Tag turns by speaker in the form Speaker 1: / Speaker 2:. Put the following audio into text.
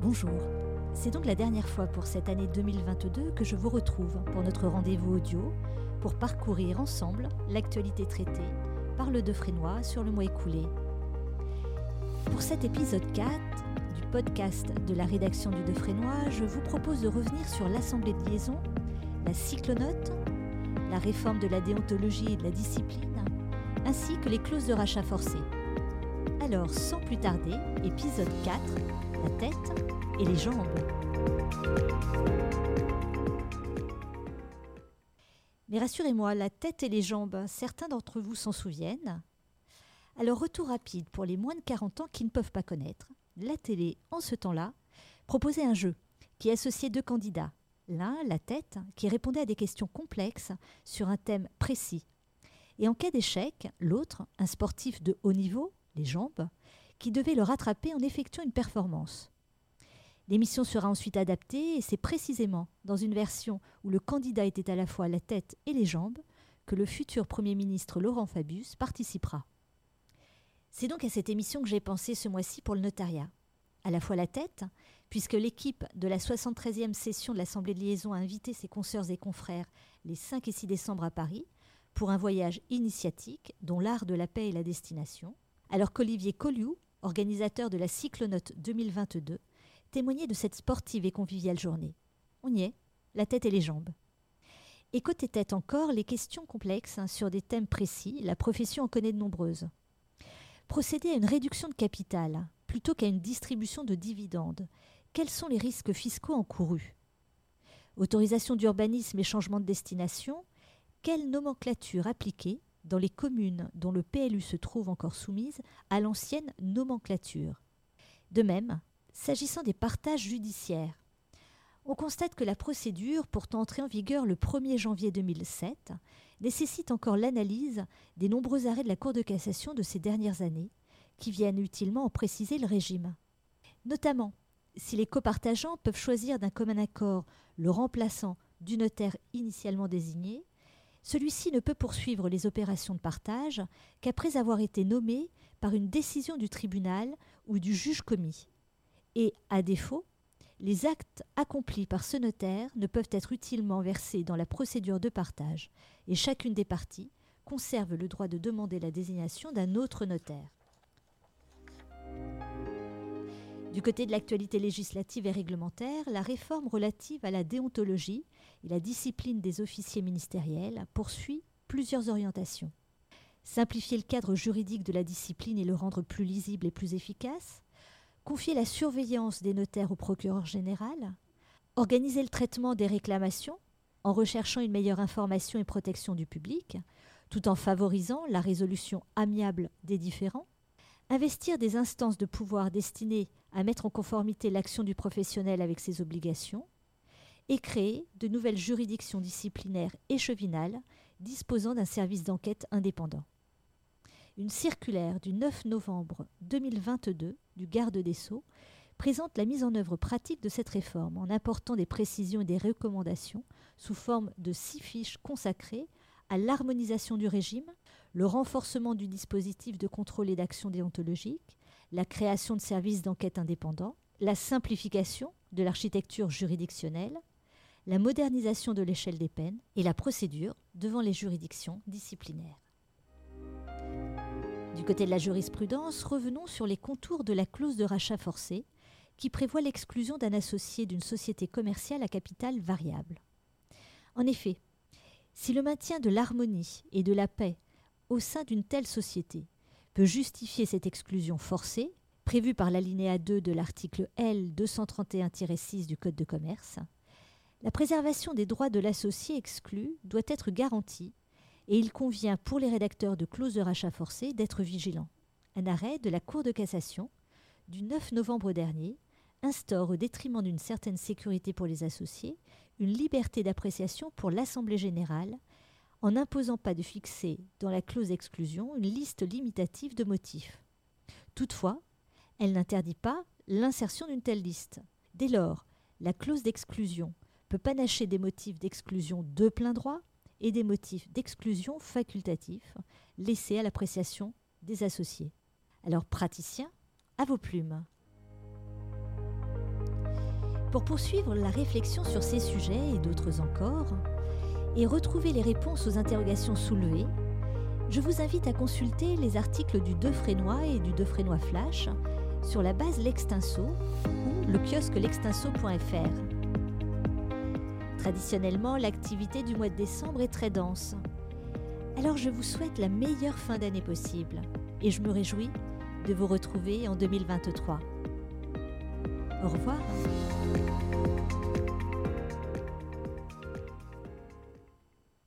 Speaker 1: Bonjour. C'est donc la dernière fois pour cette année 2022 que je vous retrouve pour notre rendez-vous audio pour parcourir ensemble l'actualité traitée par le Defrénois sur le mois écoulé. Pour cet épisode 4 du podcast de la rédaction du Defrénois, je vous propose de revenir sur l'assemblée de liaison, la cyclonote, la réforme de la déontologie et de la discipline, ainsi que les clauses de rachat forcé. Alors, sans plus tarder, épisode 4, la tête et les jambes. Mais rassurez-moi, la tête et les jambes, certains d'entre vous s'en souviennent. Alors, retour rapide pour les moins de 40 ans qui ne peuvent pas connaître. La télé, en ce temps-là, proposait un jeu qui associait deux candidats. L'un, la tête, qui répondait à des questions complexes sur un thème précis. Et en cas d'échec, l'autre, un sportif de haut niveau, les jambes, qui devait le rattraper en effectuant une performance. L'émission sera ensuite adaptée et c'est précisément dans une version où le candidat était à la fois la tête et les jambes que le futur Premier ministre Laurent Fabius participera. C'est donc à cette émission que j'ai pensé ce mois-ci pour le notariat. À la fois la tête, puisque l'équipe de la 73e session de l'Assemblée de liaison a invité ses consoeurs et confrères les 5 et 6 décembre à Paris pour un voyage initiatique dont l'art de la paix est la destination, alors qu'Olivier Colliou, organisateur de la Cyclonote 2022, témoignait de cette sportive et conviviale journée. On y est, la tête et les jambes. Et côté tête encore, les questions complexes hein, sur des thèmes précis, la profession en connaît de nombreuses. Procéder à une réduction de capital plutôt qu'à une distribution de dividendes, quels sont les risques fiscaux encourus? Autorisation d'urbanisme et changement de destination, quelle nomenclature appliquer? Dans les communes dont le PLU se trouve encore soumise à l'ancienne nomenclature De même, S'agissant des partages judiciaires, on constate que la procédure, pourtant entrée en vigueur le 1er janvier 2007, nécessite encore l'analyse des nombreux arrêts de la Cour de cassation de ces dernières années, qui viennent utilement en préciser le régime. Notamment, si les copartageants peuvent choisir d'un commun accord le remplaçant du notaire initialement désigné, celui-ci ne peut poursuivre les opérations de partage qu'après avoir été nommé par une décision du tribunal ou du juge commis et, à défaut, les actes accomplis par ce notaire ne peuvent être utilement versés dans la procédure de partage, et chacune des parties conserve le droit de demander la désignation d'un autre notaire. Du côté de l'actualité législative et réglementaire, la réforme relative à la déontologie et la discipline des officiers ministériels poursuit plusieurs orientations. Simplifier le cadre juridique de la discipline et le rendre plus lisible et plus efficace, confier la surveillance des notaires au procureur général, organiser le traitement des réclamations en recherchant une meilleure information et protection du public, tout en favorisant la résolution amiable des différends, investir des instances de pouvoir destinées à mettre en conformité l'action du professionnel avec ses obligations, et créer de nouvelles juridictions disciplinaires et chevinales disposant d'un service d'enquête indépendant. Une circulaire du 9 novembre 2022 du garde des Sceaux présente la mise en œuvre pratique de cette réforme en apportant des précisions et des recommandations sous forme de six fiches consacrées à l'harmonisation du régime, le renforcement du dispositif de contrôle et d'action déontologique, la création de services d'enquête indépendants, la simplification de l'architecture juridictionnelle, la modernisation de l'échelle des peines et la procédure devant les juridictions disciplinaires. Du côté de la jurisprudence, revenons sur les contours de la clause de rachat forcé, qui prévoit l'exclusion d'un associé d'une société commerciale à capital variable. En effet, si le maintien de l'harmonie et de la paix au sein d'une telle société peut justifier cette exclusion forcée, prévue par l'alinéa 2 de l'article L 231-6 du Code de commerce, la préservation des droits de l'associé exclu doit être garantie et il convient pour les rédacteurs de clauses de rachat forcé d'être vigilants. Un arrêt de la Cour de cassation du 9 novembre dernier instaure, au détriment d'une certaine sécurité pour les associés, une liberté d'appréciation pour l'Assemblée générale en n'imposant pas de fixer dans la clause d'exclusion une liste limitative de motifs. Toutefois, elle n'interdit pas l'insertion d'une telle liste. Dès lors, la clause d'exclusion peut panacher des motifs d'exclusion de plein droit et des motifs d'exclusion facultatifs laissés à l'appréciation des associés. Alors praticiens, à vos plumes. Pour poursuivre la réflexion sur ces sujets et d'autres encore, et retrouver les réponses aux interrogations soulevées, je vous invite à consulter les articles du Deux Frénois et du Deux Frénois Flash sur la base L'Extinso ou le kiosque l'extinso.fr. Traditionnellement, l'activité du mois de décembre est très dense. Alors je vous souhaite la meilleure fin d'année possible et je me réjouis de vous retrouver en 2023. Au revoir.